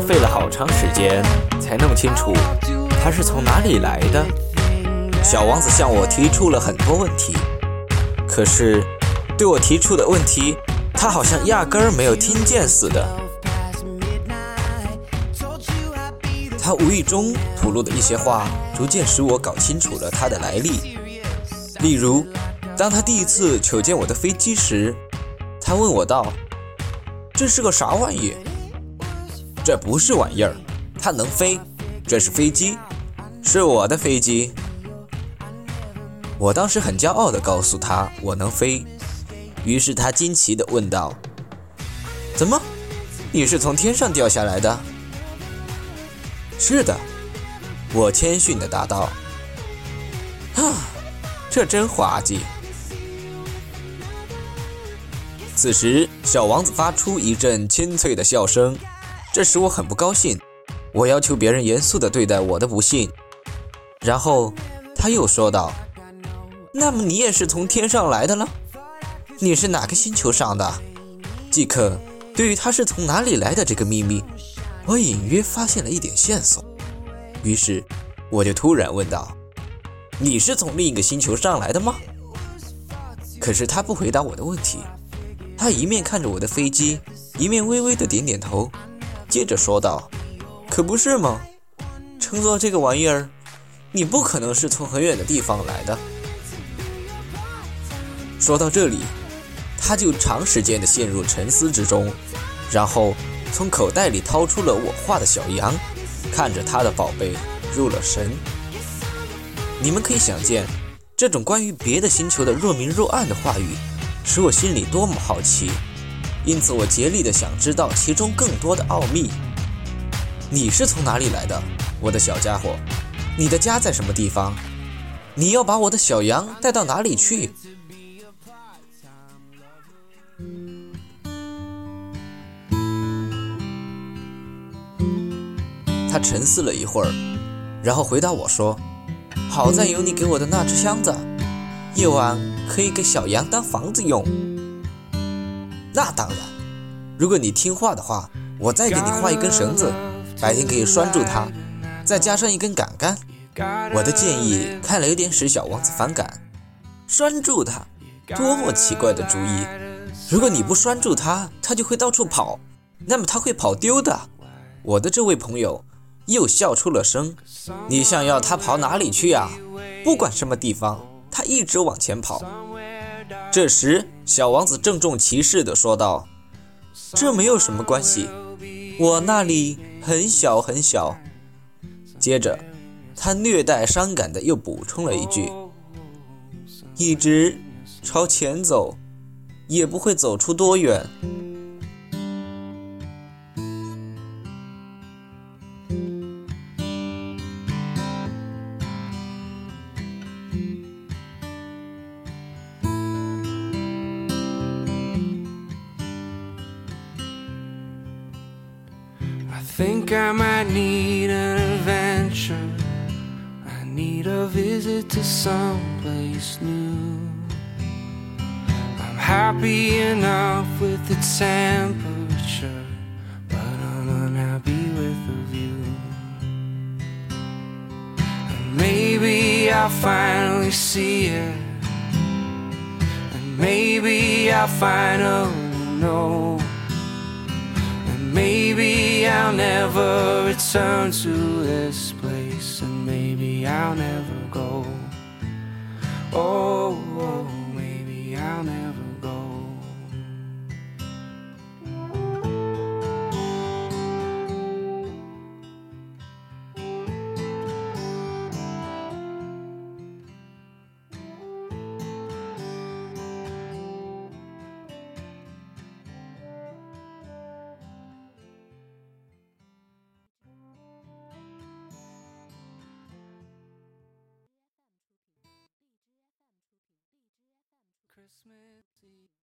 费了好长时间才弄清楚它是从哪里来的。小王子向我提出了很多问题，可是对我提出的问题，他好像压根儿没有听见似的。他无意中吐露的一些话，逐渐使我搞清楚了他的来历。例如，当他第一次瞅见我的飞机时，他问我道：“这是个啥玩意？”“这不是玩意儿，它能飞。这是飞机，是我的飞机。”我当时很骄傲地告诉他我能飞，于是他惊奇地问道：“怎么，你是从天上掉下来的？”“是的。”我谦逊地答道。“啊，这真滑稽。”此时，小王子发出一阵清脆的笑声，这使我很不高兴。我要求别人严肃地对待我的不幸。然后他又说道。那么你也是从天上来的了？你是哪个星球上的？即可对于他是从哪里来的这个秘密，我隐约发现了一点线索。于是我就突然问道：“你是从另一个星球上来的吗？”可是他不回答我的问题，他一面看着我的飞机，一面微微的点点头，接着说道：“可不是吗？乘坐这个玩意儿，你不可能是从很远的地方来的。”说到这里，他就长时间的陷入沉思之中，然后从口袋里掏出了我画的小羊，看着他的宝贝入了神。你们可以想见，这种关于别的星球的若明若暗的话语，使我心里多么好奇。因此，我竭力的想知道其中更多的奥秘。你是从哪里来的，我的小家伙？你的家在什么地方？你要把我的小羊带到哪里去？他沉思了一会儿，然后回答我说：“好在有你给我的那只箱子，夜晚可以给小羊当房子用。那当然，如果你听话的话，我再给你画一根绳子，白天可以拴住它，再加上一根杆杆。我的建议看了有点使小王子反感，拴住它，多么奇怪的主意！如果你不拴住它，它就会到处跑，那么它会跑丢的。我的这位朋友。”又笑出了声。你想要它跑哪里去啊？不管什么地方，它一直往前跑。这时，小王子郑重其事地说道：“这没有什么关系，我那里很小很小。”接着，他略带伤感的又补充了一句：“一直朝前走，也不会走出多远。” Think I might need an adventure. I need a visit to someplace new. I'm happy enough with its temperature, but I'm unhappy with the view. And maybe I'll finally see it, and maybe I'll finally know. I'll never return to this place, and maybe I'll never go. Oh Christmas Eve.